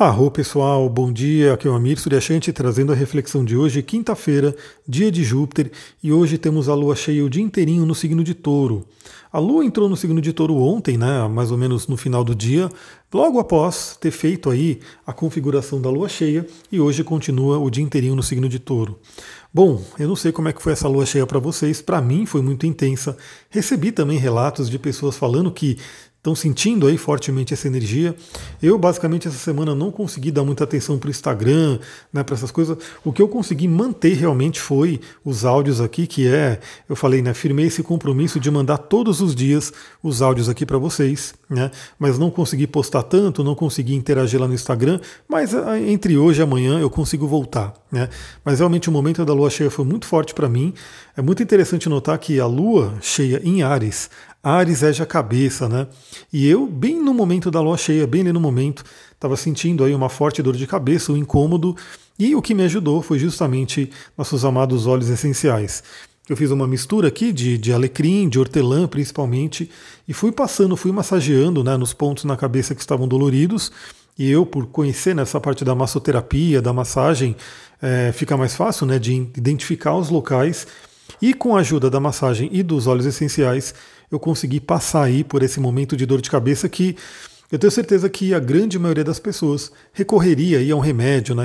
Arro pessoal, bom dia, aqui é o Amir Suryashanti trazendo a reflexão de hoje, quinta-feira, dia de Júpiter, e hoje temos a lua cheia o dia inteirinho no signo de touro. A lua entrou no signo de touro ontem, né, mais ou menos no final do dia, logo após ter feito aí a configuração da lua cheia, e hoje continua o dia inteirinho no signo de touro. Bom, eu não sei como é que foi essa lua cheia para vocês, para mim foi muito intensa. Recebi também relatos de pessoas falando que estão sentindo aí fortemente essa energia. Eu, basicamente, essa semana não consegui dar muita atenção para o Instagram, né, para essas coisas. O que eu consegui manter realmente foi os áudios aqui, que é, eu falei, né, firmei esse compromisso de mandar todos os dias os áudios aqui para vocês, né, mas não consegui postar tanto, não consegui interagir lá no Instagram, mas ah, entre hoje e amanhã eu consigo voltar, né. Mas realmente o momento da lua cheia foi muito forte para mim. É muito interessante notar que a lua cheia em Ares, Ares é a cabeça, né? E eu, bem no momento da lua cheia, bem no momento, estava sentindo aí uma forte dor de cabeça, um incômodo, e o que me ajudou foi justamente nossos amados óleos essenciais. Eu fiz uma mistura aqui de, de alecrim, de hortelã principalmente, e fui passando, fui massageando né, nos pontos na cabeça que estavam doloridos. E eu, por conhecer nessa parte da massoterapia, da massagem, é, fica mais fácil né, de identificar os locais. E com a ajuda da massagem e dos óleos essenciais, eu consegui passar aí por esse momento de dor de cabeça que eu tenho certeza que a grande maioria das pessoas recorreria a um remédio, né?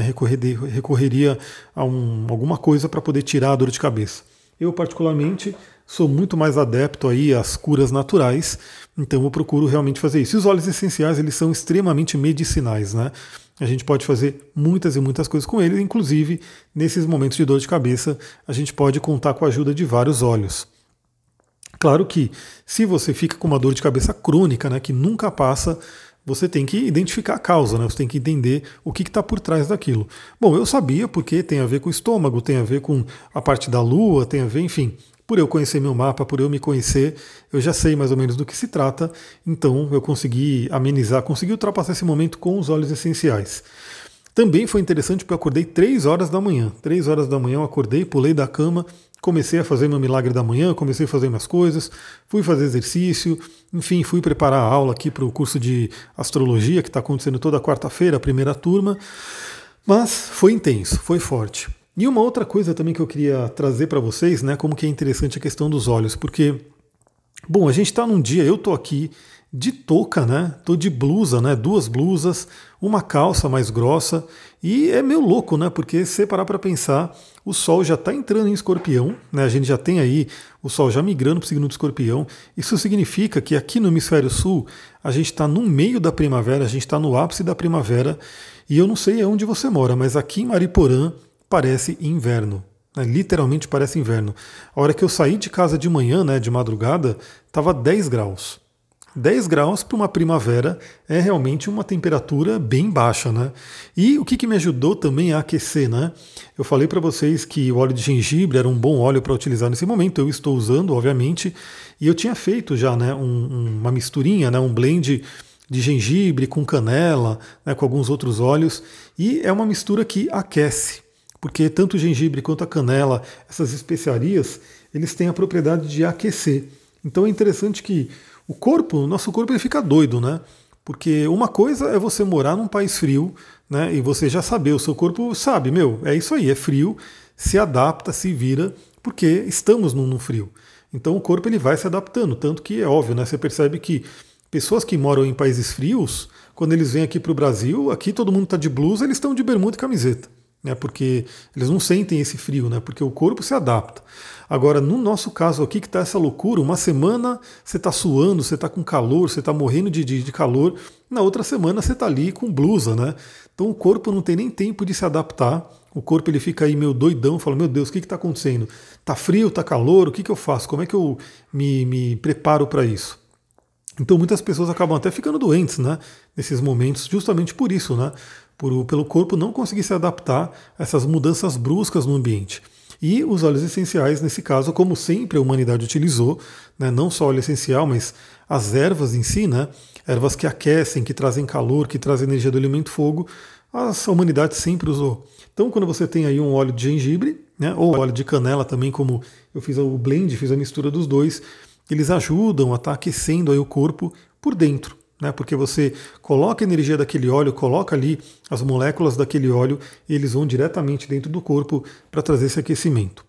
recorreria a um, alguma coisa para poder tirar a dor de cabeça. Eu, particularmente, sou muito mais adepto aí às curas naturais, então eu procuro realmente fazer isso. E os óleos essenciais, eles são extremamente medicinais, né? A gente pode fazer muitas e muitas coisas com eles, inclusive nesses momentos de dor de cabeça, a gente pode contar com a ajuda de vários óleos. Claro que se você fica com uma dor de cabeça crônica, né, que nunca passa, você tem que identificar a causa, né? Você tem que entender o que está por trás daquilo. Bom, eu sabia porque tem a ver com o estômago, tem a ver com a parte da lua, tem a ver, enfim. Por eu conhecer meu mapa, por eu me conhecer, eu já sei mais ou menos do que se trata, então eu consegui amenizar, consegui ultrapassar esse momento com os óleos essenciais. Também foi interessante porque eu acordei 3 horas da manhã. 3 horas da manhã eu acordei, pulei da cama, comecei a fazer meu milagre da manhã, comecei a fazer minhas coisas, fui fazer exercício, enfim, fui preparar a aula aqui para o curso de astrologia que está acontecendo toda quarta-feira, a primeira turma. Mas foi intenso, foi forte. E uma outra coisa também que eu queria trazer para vocês, né, como que é interessante a questão dos olhos, porque, bom, a gente está num dia, eu estou aqui de touca, né? Tô de blusa, né? Duas blusas, uma calça mais grossa e é meio louco, né? Porque se parar para pensar, o Sol já está entrando em Escorpião, né? A gente já tem aí o Sol já migrando para o signo do Escorpião. Isso significa que aqui no hemisfério Sul a gente está no meio da primavera, a gente está no ápice da primavera e eu não sei onde você mora, mas aqui em Mariporã parece inverno. Né? Literalmente parece inverno. A hora que eu saí de casa de manhã, né, de madrugada, estava 10 graus. 10 graus para uma primavera é realmente uma temperatura bem baixa, né? E o que, que me ajudou também a aquecer, né? Eu falei para vocês que o óleo de gengibre era um bom óleo para utilizar nesse momento, eu estou usando, obviamente, e eu tinha feito já né, um, uma misturinha, né, um blend de gengibre com canela, né, com alguns outros óleos, e é uma mistura que aquece, porque tanto o gengibre quanto a canela, essas especiarias, eles têm a propriedade de aquecer. Então é interessante que o corpo, nosso corpo ele fica doido, né? Porque uma coisa é você morar num país frio, né? E você já saber, o seu corpo sabe, meu, é isso aí, é frio, se adapta, se vira, porque estamos num, frio. Então o corpo ele vai se adaptando, tanto que é óbvio, né? Você percebe que pessoas que moram em países frios, quando eles vêm aqui para o Brasil, aqui todo mundo está de blusa, eles estão de bermuda e camiseta né, porque eles não sentem esse frio, né, porque o corpo se adapta. Agora, no nosso caso aqui, que está essa loucura, uma semana você está suando, você está com calor, você está morrendo de, de, de, calor, na outra semana você está ali com blusa, né? Então o corpo não tem nem tempo de se adaptar, o corpo ele fica aí meio doidão, fala, meu Deus, o que está acontecendo? Está frio, está calor, o que, que eu faço? Como é que eu me, me preparo para isso? Então muitas pessoas acabam até ficando doentes, né? Nesses momentos, justamente por isso, né? por, pelo corpo não conseguir se adaptar a essas mudanças bruscas no ambiente. E os óleos essenciais, nesse caso, como sempre a humanidade utilizou, né, não só óleo essencial, mas as ervas em si, né, ervas que aquecem, que trazem calor, que trazem energia do elemento fogo, a humanidade sempre usou. Então, quando você tem aí um óleo de gengibre, né, ou óleo de canela também, como eu fiz o blend, fiz a mistura dos dois, eles ajudam a estar tá aquecendo aí o corpo por dentro. Né? Porque você coloca a energia daquele óleo, coloca ali as moléculas daquele óleo e eles vão diretamente dentro do corpo para trazer esse aquecimento.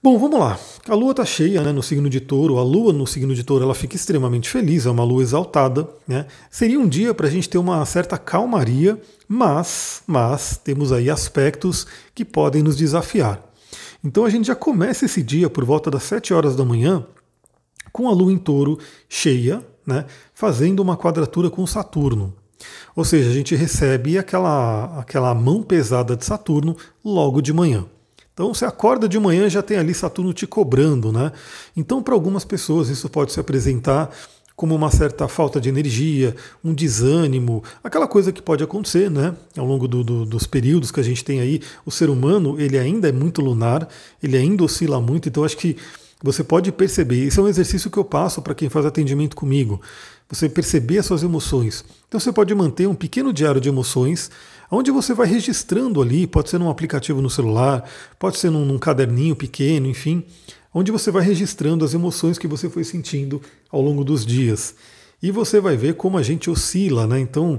Bom, vamos lá. A lua está cheia né, no signo de touro. A lua no signo de touro ela fica extremamente feliz, é uma lua exaltada. Né? Seria um dia para a gente ter uma certa calmaria, mas, mas temos aí aspectos que podem nos desafiar. Então a gente já começa esse dia por volta das 7 horas da manhã com a lua em touro cheia, né, fazendo uma quadratura com Saturno. Ou seja, a gente recebe aquela, aquela mão pesada de Saturno logo de manhã. Então você acorda de manhã já tem ali Saturno te cobrando, né? Então para algumas pessoas isso pode se apresentar como uma certa falta de energia, um desânimo, aquela coisa que pode acontecer, né? Ao longo do, do, dos períodos que a gente tem aí, o ser humano ele ainda é muito lunar, ele ainda oscila muito, então acho que você pode perceber. Esse é um exercício que eu passo para quem faz atendimento comigo. Você perceber as suas emoções. Então você pode manter um pequeno diário de emoções onde você vai registrando ali, pode ser num aplicativo no celular, pode ser num, num caderninho pequeno, enfim, onde você vai registrando as emoções que você foi sentindo ao longo dos dias. E você vai ver como a gente oscila, né? Então,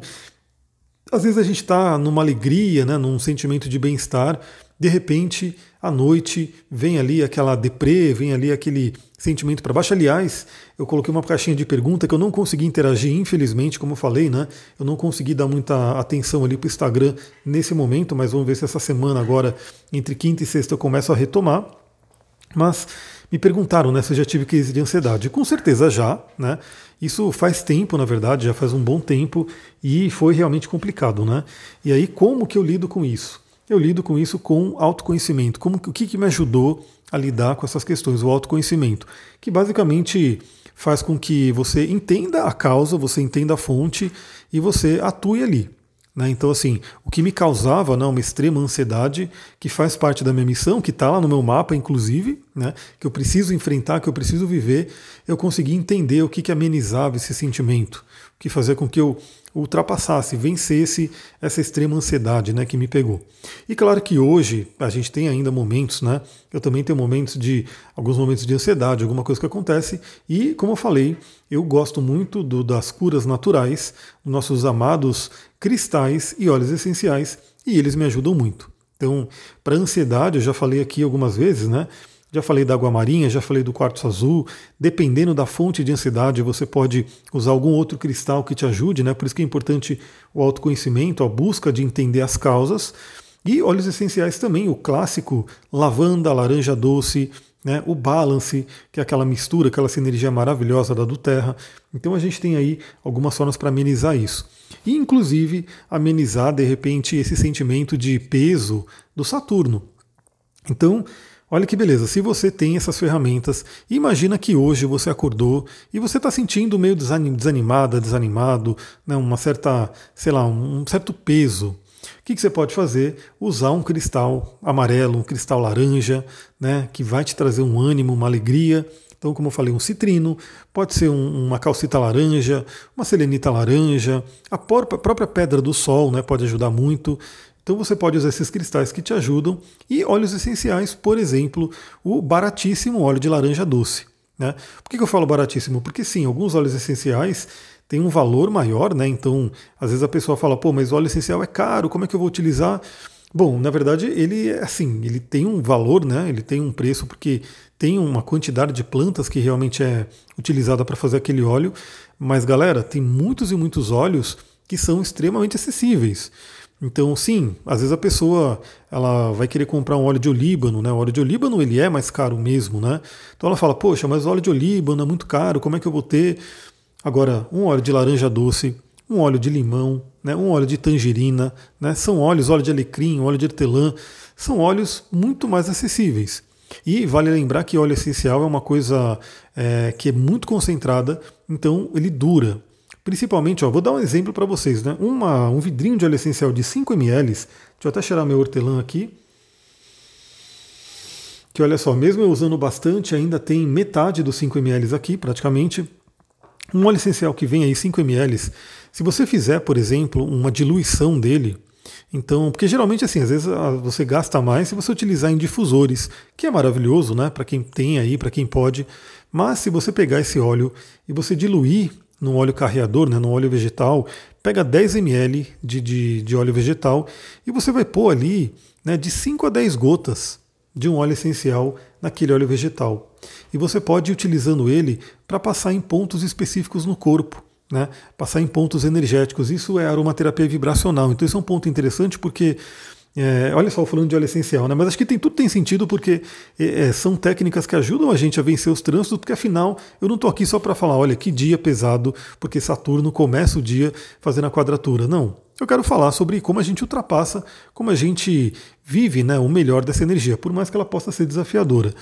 às vezes a gente está numa alegria, né, num sentimento de bem-estar, de repente, à noite, vem ali aquela deprê, vem ali aquele sentimento para baixo. Aliás, eu coloquei uma caixinha de pergunta que eu não consegui interagir, infelizmente, como eu falei, né? Eu não consegui dar muita atenção ali para o Instagram nesse momento, mas vamos ver se essa semana agora, entre quinta e sexta, eu começo a retomar. Mas me perguntaram né, se eu já tive crise de ansiedade. Com certeza já, né? Isso faz tempo, na verdade, já faz um bom tempo e foi realmente complicado, né? E aí, como que eu lido com isso? Eu lido com isso com autoconhecimento. Como, o que, que me ajudou a lidar com essas questões? O autoconhecimento, que basicamente faz com que você entenda a causa, você entenda a fonte e você atue ali. Né? Então, assim, o que me causava né, uma extrema ansiedade, que faz parte da minha missão, que está lá no meu mapa, inclusive, né, que eu preciso enfrentar, que eu preciso viver, eu consegui entender o que, que amenizava esse sentimento, que fazia com que eu ultrapassasse, vencesse essa extrema ansiedade né, que me pegou. E claro que hoje a gente tem ainda momentos, né? Eu também tenho momentos de alguns momentos de ansiedade, alguma coisa que acontece, e como eu falei, eu gosto muito do, das curas naturais, nossos amados cristais e óleos essenciais, e eles me ajudam muito. Então, para ansiedade, eu já falei aqui algumas vezes, né? Já falei da água marinha, já falei do quartzo azul. Dependendo da fonte de ansiedade, você pode usar algum outro cristal que te ajude, né? Por isso que é importante o autoconhecimento, a busca de entender as causas. E óleos essenciais também, o clássico lavanda, laranja doce, né, o balance, que é aquela mistura, aquela sinergia maravilhosa da do terra. Então a gente tem aí algumas formas para amenizar isso. E inclusive amenizar de repente esse sentimento de peso do Saturno. Então, Olha que beleza, se você tem essas ferramentas, imagina que hoje você acordou e você está sentindo meio desanimada, desanimado, né, uma certa, sei lá, um certo peso. O que, que, você pode fazer? Usar um cristal amarelo, um cristal laranja, né, que vai te trazer um ânimo, uma alegria. Então, como eu falei, um citrino, pode ser um, uma calcita laranja, uma selenita laranja, a própria pedra do sol né, pode ajudar muito. Então você pode usar esses cristais que te ajudam e óleos essenciais, por exemplo, o baratíssimo óleo de laranja doce. Né? Por que eu falo baratíssimo? Porque sim, alguns óleos essenciais têm um valor maior, né? Então, às vezes a pessoa fala, pô, mas o óleo essencial é caro, como é que eu vou utilizar? Bom, na verdade, ele é assim, ele tem um valor, né? Ele tem um preço porque tem uma quantidade de plantas que realmente é utilizada para fazer aquele óleo. Mas, galera, tem muitos e muitos óleos que são extremamente acessíveis. Então, sim, às vezes a pessoa ela vai querer comprar um óleo de olíbano, né? O óleo de olíbano ele é mais caro mesmo, né? Então ela fala, poxa, mas óleo de olíbano é muito caro, como é que eu vou ter? Agora, um óleo de laranja doce, um óleo de limão, né? um óleo de tangerina, né? São óleos, óleo de alecrim, óleo de hortelã, são óleos muito mais acessíveis. E vale lembrar que óleo essencial é uma coisa é, que é muito concentrada, então ele dura. Principalmente, ó, vou dar um exemplo para vocês, né? Uma, um vidrinho de óleo essencial de 5 ml, deixa eu até cheirar meu hortelã aqui. Que olha só, mesmo eu usando bastante, ainda tem metade dos 5 ml aqui, praticamente. Um óleo essencial que vem aí 5 ml, se você fizer, por exemplo, uma diluição dele, então, porque geralmente assim, às vezes ah, você gasta mais se você utilizar em difusores, que é maravilhoso, né, para quem tem aí, para quem pode. Mas se você pegar esse óleo e você diluir num óleo carreador, né, num óleo vegetal, pega 10 ml de, de, de óleo vegetal e você vai pôr ali né, de 5 a 10 gotas de um óleo essencial naquele óleo vegetal. E você pode ir utilizando ele para passar em pontos específicos no corpo. Né, passar em pontos energéticos. Isso é aromaterapia vibracional. Então, isso é um ponto interessante porque é, olha só, falando de óleo essencial, né? Mas acho que tem, tudo tem sentido porque é, é, são técnicas que ajudam a gente a vencer os trânsitos, porque afinal eu não estou aqui só para falar, olha, que dia pesado, porque Saturno começa o dia fazendo a quadratura. Não. Eu quero falar sobre como a gente ultrapassa, como a gente vive né, o melhor dessa energia, por mais que ela possa ser desafiadora.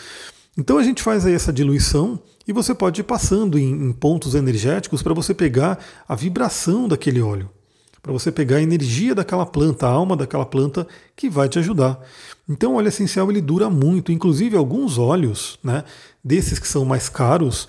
Então a gente faz aí essa diluição e você pode ir passando em, em pontos energéticos para você pegar a vibração daquele óleo para você pegar a energia daquela planta, a alma daquela planta que vai te ajudar. Então o óleo essencial ele dura muito, inclusive alguns óleos, né, desses que são mais caros,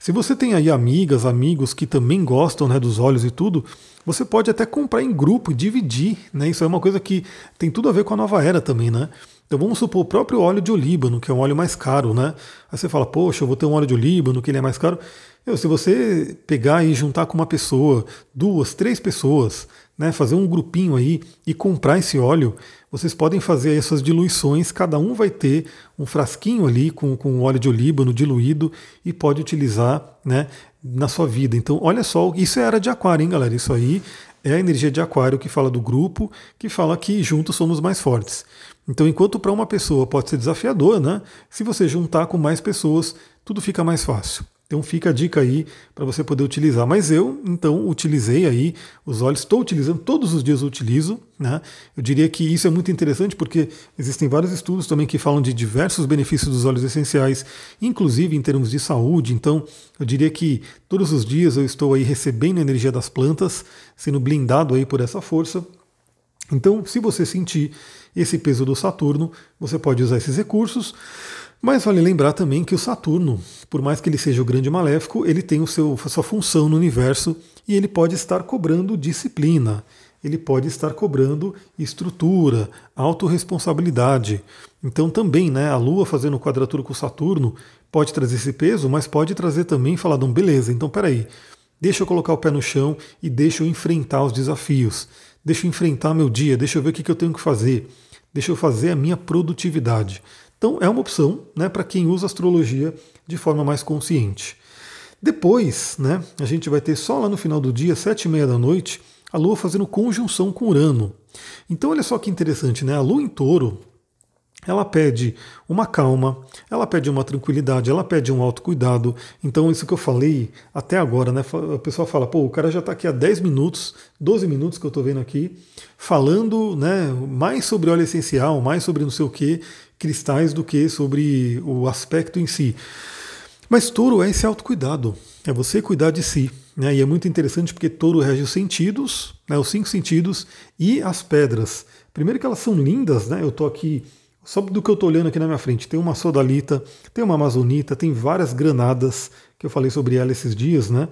se você tem aí amigas, amigos que também gostam né, dos óleos e tudo, você pode até comprar em grupo e dividir. Né? Isso é uma coisa que tem tudo a ver com a nova era também, né? Então vamos supor o próprio óleo de olíbano, que é um óleo mais caro, né? Aí você fala, poxa, eu vou ter um óleo de olíbano, que ele é mais caro. Eu, se você pegar e juntar com uma pessoa, duas, três pessoas, né, fazer um grupinho aí e comprar esse óleo, vocês podem fazer essas diluições, cada um vai ter um frasquinho ali com, com óleo de olíbano diluído e pode utilizar né, na sua vida. Então, olha só, isso é era de aquário, hein, galera? Isso aí é a energia de aquário que fala do grupo, que fala que juntos somos mais fortes. Então, enquanto para uma pessoa pode ser desafiador, né? Se você juntar com mais pessoas, tudo fica mais fácil. Então fica a dica aí para você poder utilizar. Mas eu, então, utilizei aí os óleos, estou utilizando, todos os dias eu utilizo. Né? Eu diria que isso é muito interessante porque existem vários estudos também que falam de diversos benefícios dos óleos essenciais, inclusive em termos de saúde. Então, eu diria que todos os dias eu estou aí recebendo a energia das plantas, sendo blindado aí por essa força. Então, se você sentir esse peso do Saturno, você pode usar esses recursos. Mas vale lembrar também que o Saturno, por mais que ele seja o grande maléfico, ele tem o seu, a sua função no universo e ele pode estar cobrando disciplina, ele pode estar cobrando estrutura, autorresponsabilidade. Então também, né, a Lua fazendo quadratura com o Saturno pode trazer esse peso, mas pode trazer também falar, não, beleza, então peraí, deixa eu colocar o pé no chão e deixa eu enfrentar os desafios, deixa eu enfrentar meu dia, deixa eu ver o que eu tenho que fazer, deixa eu fazer a minha produtividade. Então é uma opção né, para quem usa astrologia de forma mais consciente. Depois, né, a gente vai ter só lá no final do dia, sete e meia da noite, a Lua fazendo conjunção com Urano. Então olha só que interessante, né? A Lua em touro, ela pede uma calma, ela pede uma tranquilidade, ela pede um autocuidado. Então, isso que eu falei até agora, né? O pessoal fala, pô, o cara já está aqui há 10 minutos, 12 minutos que eu estou vendo aqui, falando né, mais sobre óleo essencial, mais sobre não sei o que, cristais do que sobre o aspecto em si. Mas touro é esse autocuidado, é você cuidar de si. Né? E é muito interessante porque touro rege os sentidos, né, os cinco sentidos e as pedras. Primeiro que elas são lindas, né? Eu estou aqui, só do que eu estou olhando aqui na minha frente, tem uma sodalita, tem uma amazonita, tem várias granadas, que eu falei sobre ela esses dias, né?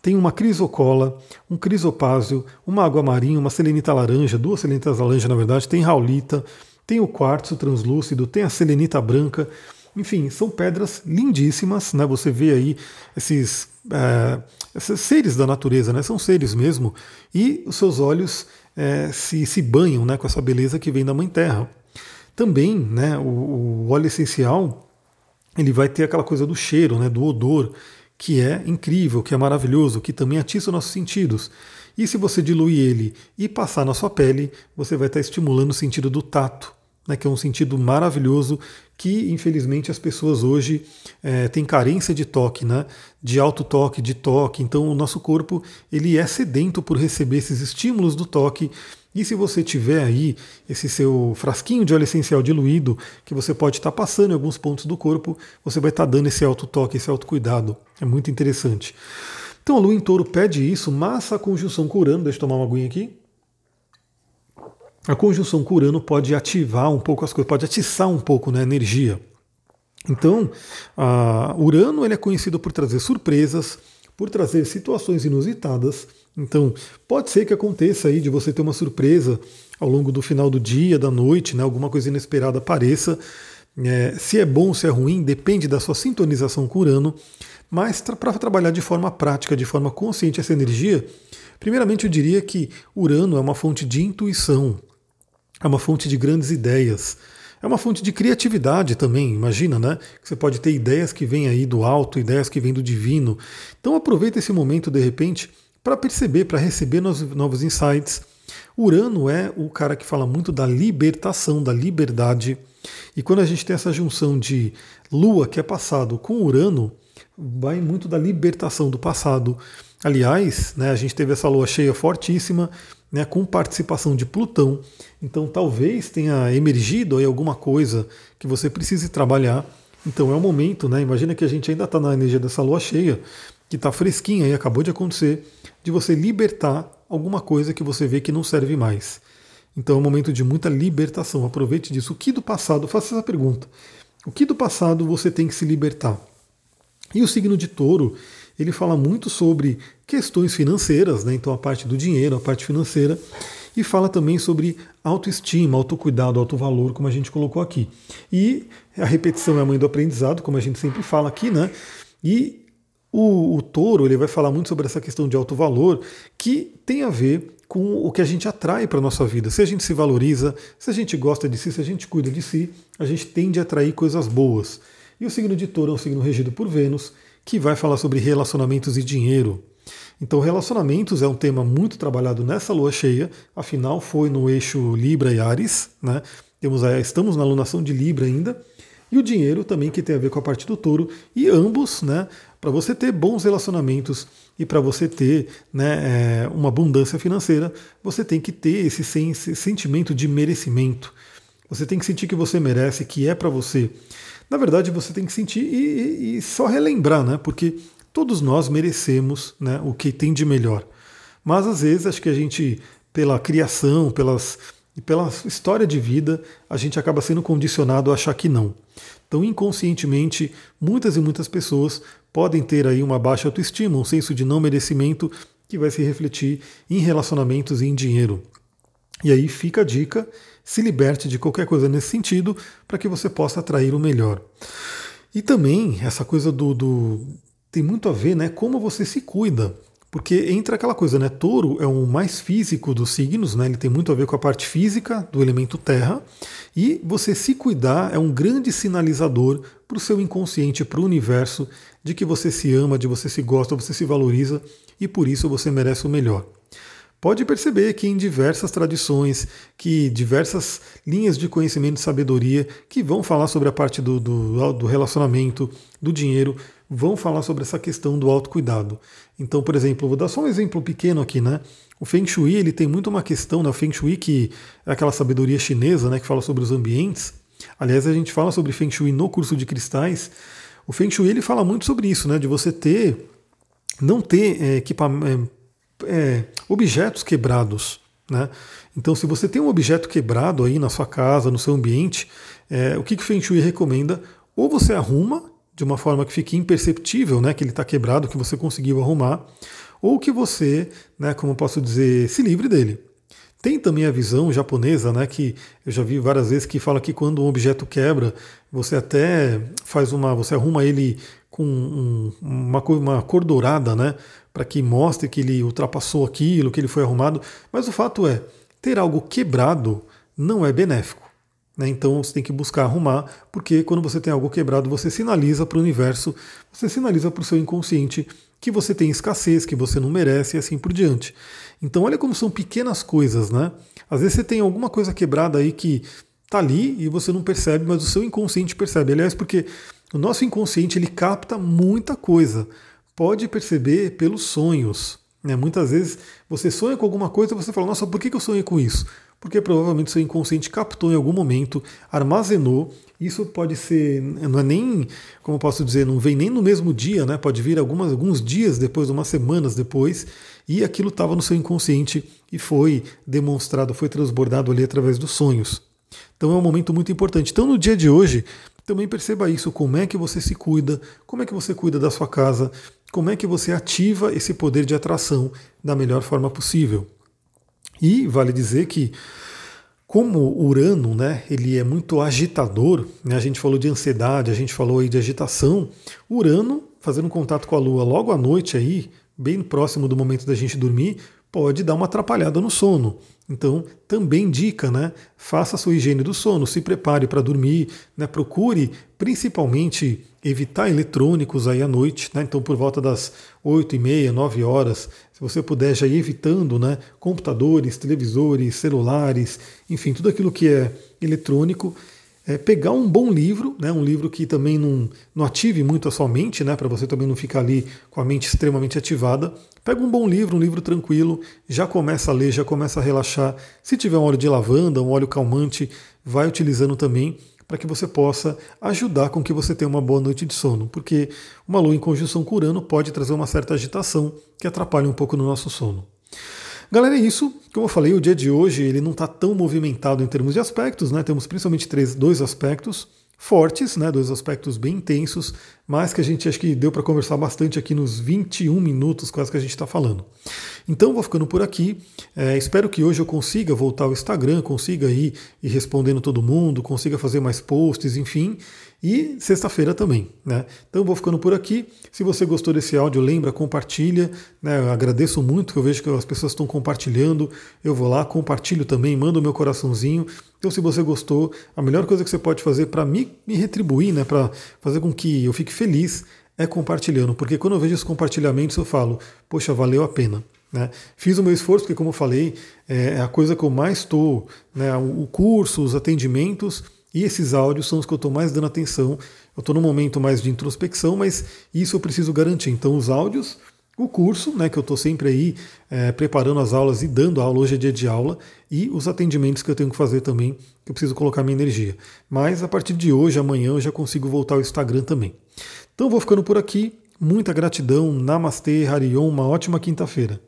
Tem uma crisocola, um crisopásio, uma água marinha, uma selenita laranja, duas selenitas laranja na verdade, tem raulita, tem o quartzo translúcido, tem a selenita branca, enfim, são pedras lindíssimas, né? Você vê aí esses, é, esses seres da natureza, né? São seres mesmo, e os seus olhos é, se, se banham né, com essa beleza que vem da Mãe Terra. Também, né, o, o óleo essencial, ele vai ter aquela coisa do cheiro, né, do odor, que é incrível, que é maravilhoso, que também atiça os nossos sentidos. E se você diluir ele e passar na sua pele, você vai estar estimulando o sentido do tato, né, que é um sentido maravilhoso que infelizmente as pessoas hoje é, têm carência de toque, né, de alto toque, de toque. Então o nosso corpo ele é sedento por receber esses estímulos do toque. E se você tiver aí esse seu frasquinho de óleo essencial diluído, que você pode estar passando em alguns pontos do corpo, você vai estar dando esse alto toque, esse autocuidado. É muito interessante. Então a lua em touro pede isso, mas a conjunção curando, deixa eu tomar uma aguinha aqui a conjunção com Urano pode ativar um pouco as coisas, pode atiçar um pouco né, a energia. Então, Urano ele é conhecido por trazer surpresas, por trazer situações inusitadas. Então, pode ser que aconteça aí de você ter uma surpresa ao longo do final do dia, da noite, né, alguma coisa inesperada apareça. É, se é bom, se é ruim, depende da sua sintonização com Urano. Mas para trabalhar de forma prática, de forma consciente essa energia, primeiramente eu diria que Urano é uma fonte de intuição, é uma fonte de grandes ideias. É uma fonte de criatividade também, imagina, né? Você pode ter ideias que vêm aí do alto, ideias que vêm do divino. Então aproveita esse momento, de repente, para perceber, para receber novos insights. Urano é o cara que fala muito da libertação, da liberdade. E quando a gente tem essa junção de Lua, que é passado, com Urano, vai muito da libertação do passado. Aliás, né, a gente teve essa lua cheia fortíssima, né, com participação de Plutão. Então talvez tenha emergido aí alguma coisa que você precise trabalhar. Então é o momento, né? Imagina que a gente ainda está na energia dessa lua cheia, que está fresquinha e acabou de acontecer, de você libertar alguma coisa que você vê que não serve mais. Então é um momento de muita libertação. Aproveite disso. O que do passado? Faça essa pergunta. O que do passado você tem que se libertar? E o signo de touro, ele fala muito sobre questões financeiras, né? então a parte do dinheiro, a parte financeira, e fala também sobre autoestima, autocuidado, autovalor, como a gente colocou aqui. E a repetição é a mãe do aprendizado, como a gente sempre fala aqui, né? E o, o touro ele vai falar muito sobre essa questão de alto valor, que tem a ver com o que a gente atrai para a nossa vida. Se a gente se valoriza, se a gente gosta de si, se a gente cuida de si, a gente tende a atrair coisas boas. E o signo de touro é um signo regido por Vênus, que vai falar sobre relacionamentos e dinheiro. Então, relacionamentos é um tema muito trabalhado nessa lua cheia, afinal, foi no eixo Libra e Ares, né? Temos a, estamos na alunação de Libra ainda, e o dinheiro também, que tem a ver com a parte do touro, e ambos, né? Para você ter bons relacionamentos e para você ter né, é, uma abundância financeira, você tem que ter esse, esse sentimento de merecimento. Você tem que sentir que você merece, que é para você. Na verdade, você tem que sentir e, e, e só relembrar, né? Porque Todos nós merecemos né, o que tem de melhor. Mas às vezes acho que a gente, pela criação, pelas, pela história de vida, a gente acaba sendo condicionado a achar que não. Então, inconscientemente, muitas e muitas pessoas podem ter aí uma baixa autoestima, um senso de não merecimento que vai se refletir em relacionamentos e em dinheiro. E aí fica a dica: se liberte de qualquer coisa nesse sentido para que você possa atrair o melhor. E também essa coisa do, do tem muito a ver, né, como você se cuida. Porque entra aquela coisa, né? Touro é o mais físico dos signos, né? Ele tem muito a ver com a parte física do elemento terra. E você se cuidar é um grande sinalizador para o seu inconsciente, para o universo, de que você se ama, de você se gosta, você se valoriza e por isso você merece o melhor. Pode perceber que em diversas tradições, que diversas linhas de conhecimento e sabedoria que vão falar sobre a parte do, do, do relacionamento, do dinheiro, vão falar sobre essa questão do autocuidado. Então, por exemplo, vou dar só um exemplo pequeno aqui, né? O Feng Shui ele tem muito uma questão na né? Feng Shui que é aquela sabedoria chinesa, né, que fala sobre os ambientes. Aliás, a gente fala sobre Feng Shui no curso de cristais. O Feng Shui ele fala muito sobre isso, né, de você ter não ter é, equipamento, é, objetos quebrados, né? Então, se você tem um objeto quebrado aí na sua casa, no seu ambiente, é, o que, que o Feng Shui recomenda? Ou você arruma de uma forma que fique imperceptível, né, que ele está quebrado, que você conseguiu arrumar, ou que você, né, como posso dizer, se livre dele. Tem também a visão japonesa, né, que eu já vi várias vezes que fala que quando um objeto quebra, você até faz uma, você arruma ele com um, uma, uma cor dourada, né, para que mostre que ele ultrapassou aquilo, que ele foi arrumado. Mas o fato é, ter algo quebrado não é benéfico. Né? Então você tem que buscar arrumar, porque quando você tem algo quebrado, você sinaliza para o universo, você sinaliza para o seu inconsciente que você tem escassez, que você não merece e assim por diante. Então olha como são pequenas coisas, né? Às vezes você tem alguma coisa quebrada aí que tá ali e você não percebe, mas o seu inconsciente percebe. Aliás, porque o nosso inconsciente ele capta muita coisa. Pode perceber pelos sonhos. Né? Muitas vezes você sonha com alguma coisa e você fala, nossa, por que eu sonhei com isso? porque provavelmente seu inconsciente captou em algum momento, armazenou. Isso pode ser, não é nem, como posso dizer, não vem nem no mesmo dia, né? Pode vir algumas, alguns dias depois, umas semanas depois, e aquilo estava no seu inconsciente e foi demonstrado, foi transbordado ali através dos sonhos. Então é um momento muito importante. Então no dia de hoje, também perceba isso, como é que você se cuida, como é que você cuida da sua casa, como é que você ativa esse poder de atração da melhor forma possível. E vale dizer que como Urano, né, ele é muito agitador, né, a gente falou de ansiedade, a gente falou aí de agitação, Urano, fazendo contato com a Lua logo à noite aí, bem próximo do momento da gente dormir, pode dar uma atrapalhada no sono. Então, também dica, né? Faça a sua higiene do sono, se prepare para dormir, né? Procure principalmente evitar eletrônicos aí à noite, né? Então, por volta das 8 e meia, 9 horas, se você puder já ir evitando, né? Computadores, televisores, celulares, enfim, tudo aquilo que é eletrônico é, pegar um bom livro, né, um livro que também não, não ative muito a sua mente, né, para você também não ficar ali com a mente extremamente ativada. Pega um bom livro, um livro tranquilo, já começa a ler, já começa a relaxar. Se tiver um óleo de lavanda, um óleo calmante, vai utilizando também para que você possa ajudar com que você tenha uma boa noite de sono, porque uma lua em conjunção com Urano pode trazer uma certa agitação que atrapalha um pouco no nosso sono. Galera, é isso. Como eu falei, o dia de hoje ele não está tão movimentado em termos de aspectos, né? Temos principalmente três, dois aspectos fortes, né? Dois aspectos bem intensos, mas que a gente acho que deu para conversar bastante aqui nos 21 minutos quase que a gente está falando. Então vou ficando por aqui. É, espero que hoje eu consiga voltar ao Instagram, consiga ir, ir respondendo todo mundo, consiga fazer mais posts, enfim e sexta-feira também. Né? Então vou ficando por aqui. Se você gostou desse áudio, lembra, compartilha. Né? Eu agradeço muito que eu vejo que as pessoas estão compartilhando. Eu vou lá, compartilho também, mando o meu coraçãozinho. Então, se você gostou, a melhor coisa que você pode fazer para me, me retribuir, né? para fazer com que eu fique feliz, é compartilhando. Porque quando eu vejo os compartilhamentos, eu falo, poxa, valeu a pena. Né? Fiz o meu esforço, porque, como eu falei, é a coisa que eu mais estou, né? o curso, os atendimentos e esses áudios são os que eu estou mais dando atenção. Eu estou num momento mais de introspecção, mas isso eu preciso garantir. Então, os áudios, o curso, né, que eu estou sempre aí é, preparando as aulas e dando aula, hoje é dia de aula, e os atendimentos que eu tenho que fazer também, que eu preciso colocar minha energia. Mas a partir de hoje, amanhã, eu já consigo voltar ao Instagram também. Então, vou ficando por aqui. Muita gratidão. Namastê, Harion. Uma ótima quinta-feira.